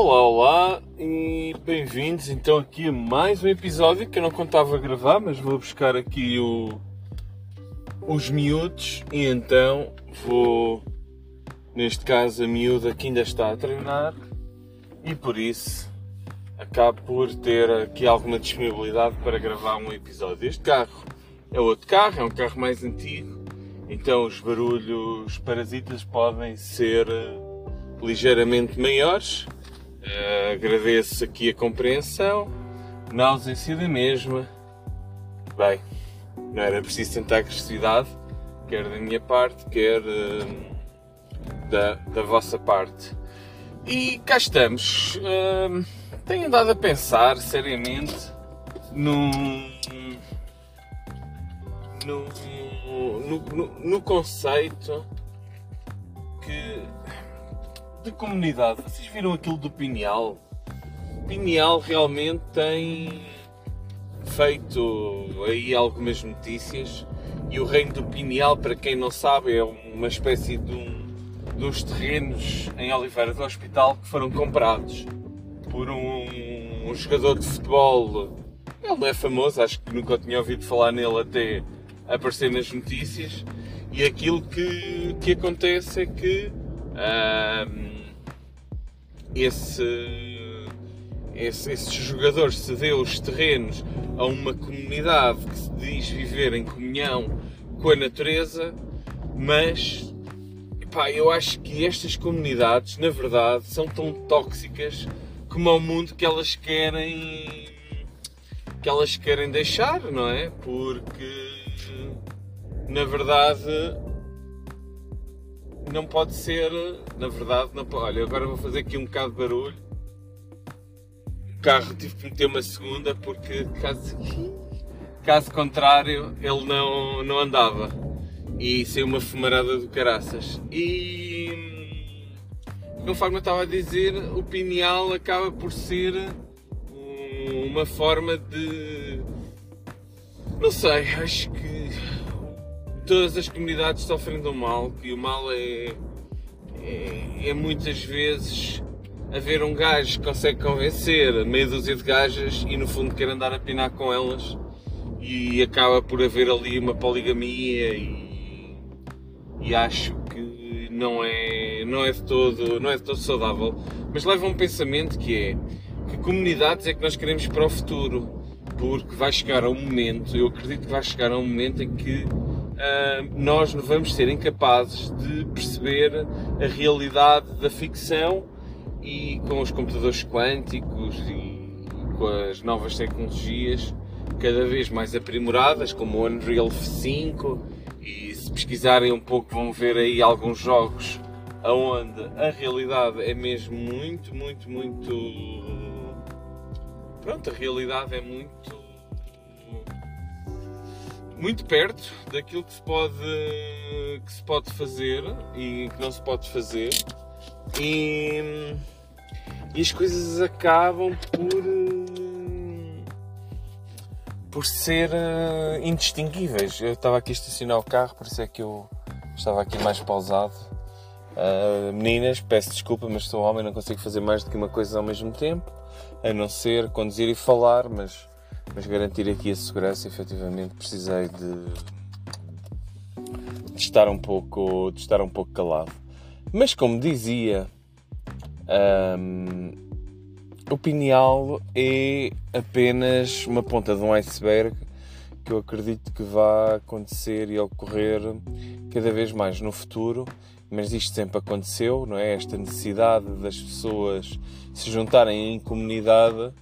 Olá, olá e bem-vindos então aqui a mais um episódio que eu não contava a gravar, mas vou buscar aqui o, os miúdos e então vou, neste caso, a miúda que ainda está a treinar e por isso acabo por ter aqui alguma disponibilidade para gravar um episódio. Este carro é outro carro, é um carro mais antigo, então os barulhos parasitas podem ser eh, ligeiramente maiores Uh, agradeço aqui a compreensão, na ausência da mesma. Bem, não era preciso tentar agressividade, quer da minha parte, quer uh, da, da vossa parte. E cá estamos. Uh, tenho andado a pensar seriamente no, no, no, no, conceito de comunidade. Vocês viram aquilo do Pineal? O Pineal realmente tem feito aí algumas notícias e o reino do Pineal, para quem não sabe, é uma espécie de, um, uns terrenos em Oliveira do Hospital que foram comprados por um, um jogador de futebol. Ele não é famoso, acho que nunca tinha ouvido falar nele até aparecer nas notícias. E aquilo que, que acontece é que esse, esse, esse jogador cedeu os terrenos a uma comunidade que se diz viver em comunhão com a natureza, mas pá, eu acho que estas comunidades, na verdade, são tão tóxicas como ao mundo que elas querem que elas querem deixar, não é? Porque na verdade não pode ser, na verdade, não pode. Olha, agora vou fazer aqui um bocado de barulho. O carro tive que meter uma segunda porque caso, caso contrário ele não, não andava. E saiu uma fumarada do caraças. E conforme eu estava a dizer, o pineal acaba por ser uma forma de. Não sei, acho que todas as comunidades sofrem do mal, e o mal é, é, é muitas vezes haver um gajo que consegue convencer meia dúzia de gajas e no fundo quer andar a pinar com elas e acaba por haver ali uma poligamia e, e acho que não é, não, é de todo, não é de todo saudável. Mas leva um pensamento que é que comunidades é que nós queremos para o futuro, porque vai chegar a um momento, eu acredito que vai chegar a um momento em que nós vamos ser incapazes de perceber a realidade da ficção e com os computadores quânticos e com as novas tecnologias cada vez mais aprimoradas, como o Unreal 5, e se pesquisarem um pouco vão ver aí alguns jogos onde a realidade é mesmo muito, muito, muito. Pronto, a realidade é muito muito perto daquilo que se pode, que se pode fazer e que não se pode fazer. E, e as coisas acabam por, por ser uh, indistinguíveis. Eu estava aqui a estacionar o carro, por isso é que eu estava aqui mais pausado. Uh, meninas, peço desculpa, mas sou homem, não consigo fazer mais do que uma coisa ao mesmo tempo, a não ser conduzir e falar, mas mas garantir aqui a segurança, efetivamente precisei de, de, estar um pouco, de estar um pouco calado. Mas como dizia, um, o pineal é apenas uma ponta de um iceberg que eu acredito que vai acontecer e ocorrer cada vez mais no futuro, mas isto sempre aconteceu, não é? Esta necessidade das pessoas se juntarem em comunidade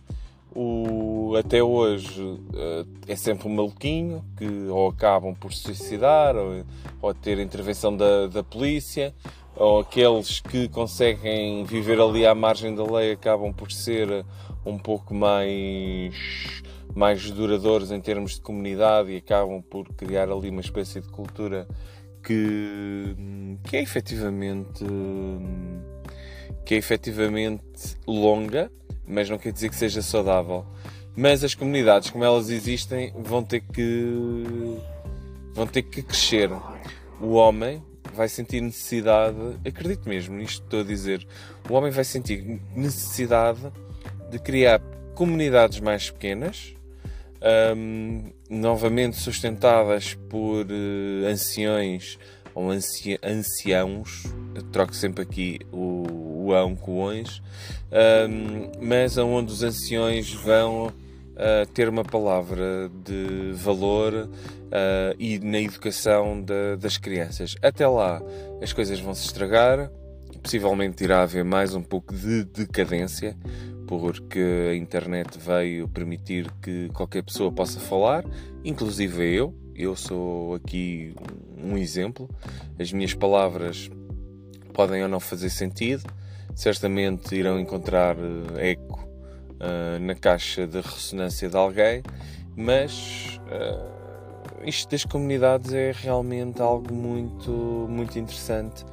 o, até hoje uh, é sempre um maluquinho que ou acabam por se suicidar ou, ou ter intervenção da, da polícia ou aqueles que conseguem viver ali à margem da lei acabam por ser um pouco mais mais duradouros em termos de comunidade e acabam por criar ali uma espécie de cultura que, que é efetivamente que é efetivamente longa mas não quer dizer que seja saudável. Mas as comunidades, como elas existem, vão ter que vão ter que crescer. O homem vai sentir necessidade, acredito mesmo nisto que estou a dizer, o homem vai sentir necessidade de criar comunidades mais pequenas, um, novamente sustentadas por uh, anciões ou anci anciãos, troco sempre aqui o, o ão com o ões, um, mas onde os anciões vão uh, ter uma palavra de valor uh, e na educação de, das crianças. Até lá as coisas vão se estragar, possivelmente irá haver mais um pouco de decadência, porque a internet veio permitir que qualquer pessoa possa falar, inclusive eu. Eu sou aqui um exemplo. As minhas palavras podem ou não fazer sentido, certamente irão encontrar eh, eco uh, na caixa de ressonância de alguém, mas uh, isto das comunidades é realmente algo muito, muito interessante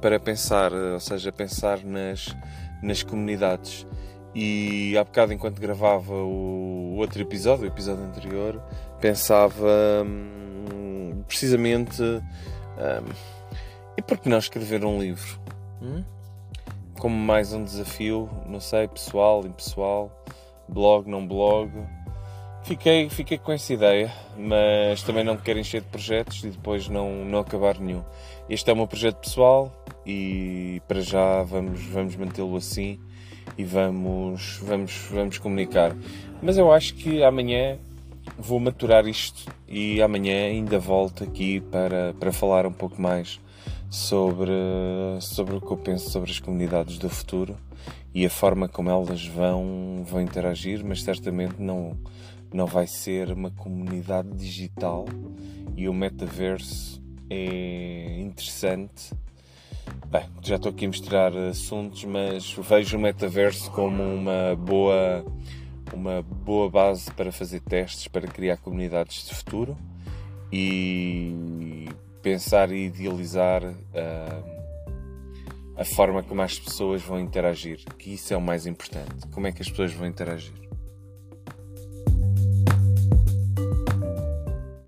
para pensar, ou seja, pensar nas, nas comunidades. E há bocado, enquanto gravava o outro episódio, o episódio anterior, pensava hum, precisamente hum, e por que não escrever um livro? Hum? Como mais um desafio, não sei, pessoal, impessoal, blog, não blog. Fiquei, fiquei com essa ideia, mas também não quero encher de projetos e depois não, não acabar nenhum. Este é o meu projeto pessoal e para já vamos, vamos mantê-lo assim e vamos, vamos, vamos comunicar. Mas eu acho que amanhã vou maturar isto e amanhã ainda volto aqui para, para falar um pouco mais sobre, sobre o que eu penso sobre as comunidades do futuro e a forma como elas vão, vão interagir, mas certamente não, não vai ser uma comunidade digital. E o metaverso é interessante. Bem, já estou aqui a misturar assuntos, mas vejo o metaverso como uma boa, uma boa base para fazer testes, para criar comunidades de futuro. E pensar e idealizar uh, a forma como as pessoas vão interagir, que isso é o mais importante. Como é que as pessoas vão interagir?